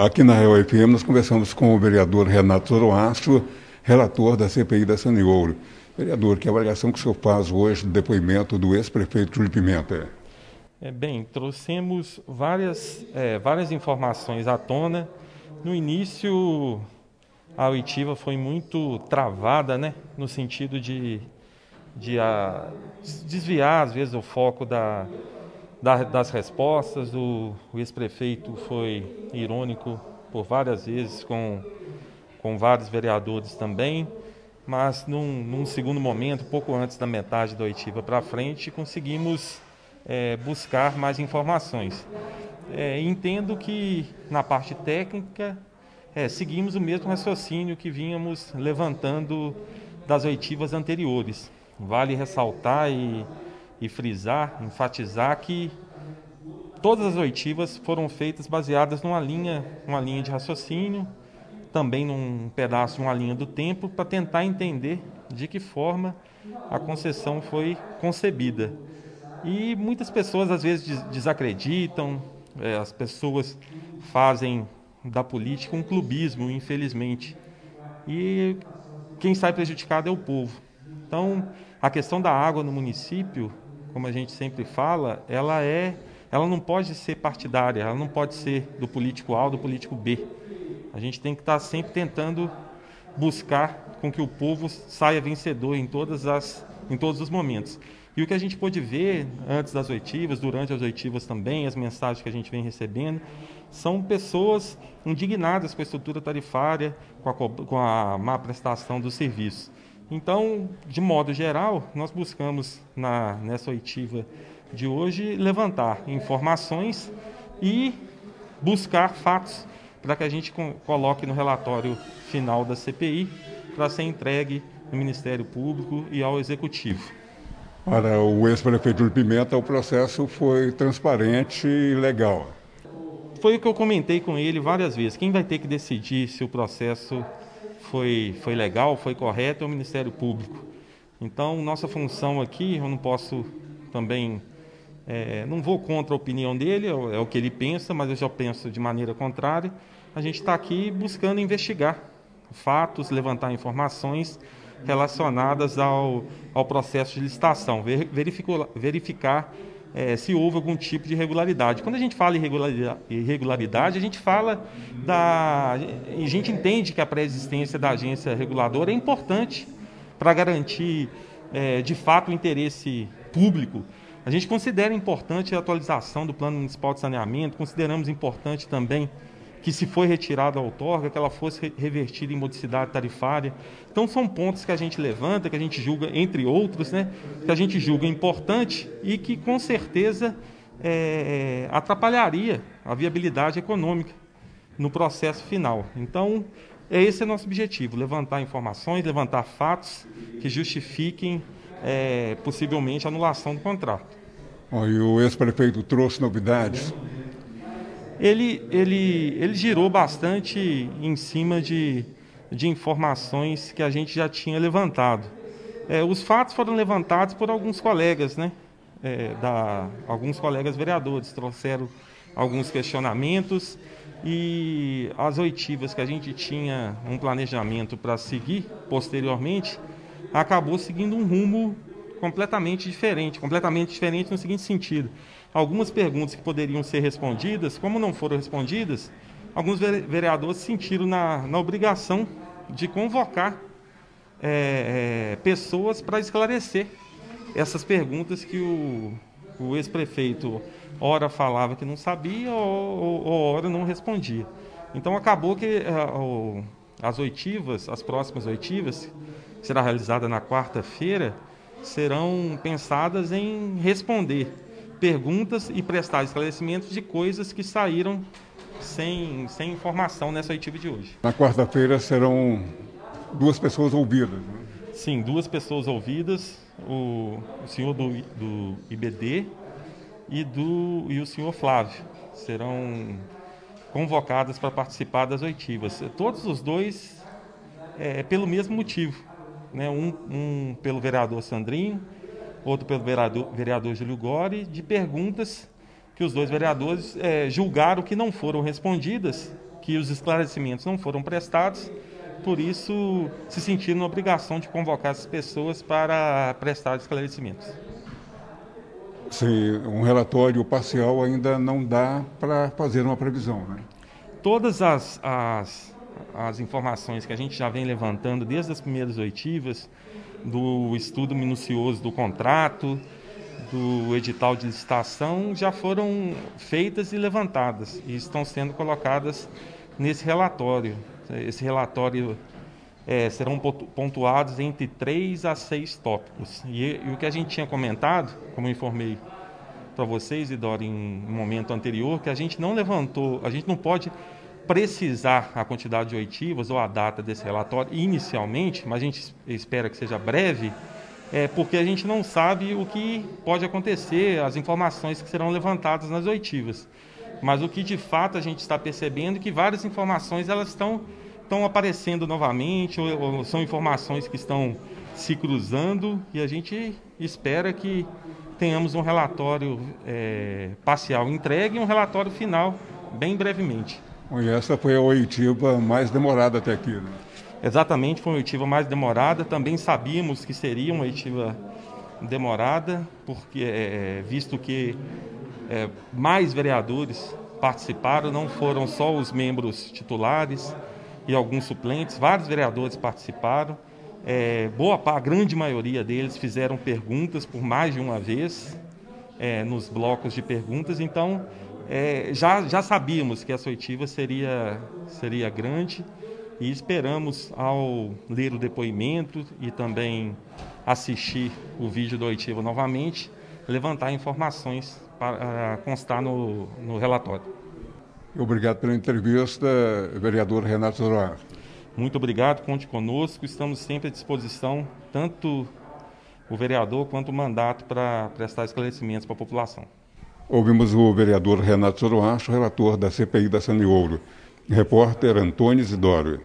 Aqui na Real FM nós conversamos com o vereador Renato Zoroastro, relator da CPI da Saniouro. Vereador, que avaliação que o senhor faz hoje do depoimento do ex-prefeito Júlio Pimenta? É, bem, trouxemos várias, é, várias informações à tona. No início, a oitiva foi muito travada, né? no sentido de, de a, desviar, às vezes, o foco da, da, das respostas. O, o ex-prefeito foi irônico por várias vezes com, com vários vereadores também, mas num, num segundo momento, pouco antes da metade da oitiva para frente, conseguimos é, buscar mais informações. É, entendo que na parte técnica é, seguimos o mesmo raciocínio que vínhamos levantando das oitivas anteriores. Vale ressaltar e e frisar, enfatizar que todas as oitivas foram feitas baseadas numa linha, uma linha de raciocínio, também num pedaço uma linha do tempo, para tentar entender de que forma a concessão foi concebida. E muitas pessoas às vezes desacreditam, é, as pessoas fazem da política um clubismo, infelizmente. E quem sai prejudicado é o povo. Então, a questão da água no município como a gente sempre fala, ela é, ela não pode ser partidária, ela não pode ser do político A ou do político B. A gente tem que estar sempre tentando buscar com que o povo saia vencedor em todas as em todos os momentos. E o que a gente pôde ver antes das oitivas, durante as oitivas também, as mensagens que a gente vem recebendo, são pessoas indignadas com a estrutura tarifária, com a, com a má prestação dos serviços. Então, de modo geral, nós buscamos na, nessa oitiva de hoje levantar informações e buscar fatos para que a gente coloque no relatório final da CPI para ser entregue no Ministério Público e ao Executivo. Para o ex-prefeito de Pimenta, o processo foi transparente e legal. Foi o que eu comentei com ele várias vezes. Quem vai ter que decidir se o processo foi, foi legal, foi correto, é o Ministério Público. Então, nossa função aqui, eu não posso também, é, não vou contra a opinião dele, é o, é que ele pensa, mas eu já penso de maneira contrária. A gente está aqui buscando investigar fatos, levantar informações relacionadas ao, ao processo de licitação, verificar é, se houve algum tipo de irregularidade. Quando a gente fala em irregularidade, a gente fala da. A gente entende que a pré-existência da agência reguladora é importante para garantir, é, de fato, o interesse público. A gente considera importante a atualização do Plano Municipal de Saneamento, consideramos importante também que se foi retirada a outorga, que ela fosse revertida em modicidade tarifária. Então são pontos que a gente levanta, que a gente julga, entre outros, né, que a gente julga importante e que com certeza é, atrapalharia a viabilidade econômica no processo final. Então, é esse é nosso objetivo: levantar informações, levantar fatos que justifiquem é, possivelmente a anulação do contrato. Oh, e o ex-prefeito trouxe novidades ele, ele, ele girou bastante em cima de, de informações que a gente já tinha levantado. É, os fatos foram levantados por alguns colegas, né? É, da, alguns colegas vereadores trouxeram alguns questionamentos e as oitivas que a gente tinha um planejamento para seguir posteriormente acabou seguindo um rumo completamente diferente, completamente diferente no seguinte sentido algumas perguntas que poderiam ser respondidas, como não foram respondidas, alguns vereadores se sentiram na, na obrigação de convocar é, é, pessoas para esclarecer essas perguntas que o, o ex-prefeito ora falava que não sabia ou, ou, ora não respondia. Então acabou que uh, as oitivas, as próximas oitivas, será realizada na quarta-feira, serão pensadas em responder perguntas e prestar esclarecimentos de coisas que saíram sem, sem informação nessa oitiva de hoje. Na quarta-feira serão duas pessoas ouvidas. Né? Sim, duas pessoas ouvidas, o, o senhor do, do IBD e, do, e o senhor Flávio. Serão convocadas para participar das oitivas. Todos os dois é, pelo mesmo motivo. Né? Um, um pelo vereador Sandrinho outro pelo vereador, vereador Júlio Gori, de perguntas que os dois vereadores é, julgaram que não foram respondidas que os esclarecimentos não foram prestados, por isso se sentiram na obrigação de convocar essas pessoas para prestar esclarecimentos. Sim, um relatório parcial ainda não dá para fazer uma previsão, né? Todas as, as, as informações que a gente já vem levantando desde as primeiras oitivas, do estudo minucioso do contrato, do edital de licitação, já foram feitas e levantadas e estão sendo colocadas nesse relatório. Esse relatório é, serão pontuados entre três a seis tópicos. E, e, o que a gente tinha comentado, como eu informei para vocês, Idora, em um momento anterior, que a gente não levantou, a gente não pode precisar a quantidade de oitivas ou a data desse relatório inicialmente, mas a gente espera que seja breve, é porque a gente não sabe o que pode acontecer, as informações que serão levantadas nas oitivas. Mas o que de fato a gente está percebendo é que várias informações elas estão, estão aparecendo novamente, ou, ou são informações que estão se cruzando, e a gente espera que tenhamos um relatório é, parcial entregue e um relatório final bem brevemente. E essa foi a oitiva mais demorada até aqui, né? Exatamente, foi uma oitiva mais demorada. Também sabíamos que seria uma oitiva demorada, porque é, visto que é, mais vereadores participaram, não foram só os membros titulares e alguns suplentes, vários vereadores participaram. É, boa a grande maioria deles fizeram perguntas por mais de uma vez é, nos blocos de perguntas, então é, já, já sabíamos que essa oitiva seria, seria grande e esperamos, ao ler o depoimento e também assistir o vídeo da oitiva novamente, levantar informações para constar no, no relatório. Obrigado pela entrevista, vereador Renato Zoroastro. Muito obrigado, conte conosco. Estamos sempre à disposição, tanto o vereador quanto o mandato, para prestar esclarecimentos para a população. Ouvimos o vereador Renato Zoroastro, relator da CPI da Ouro. Repórter Antônio Isidoro.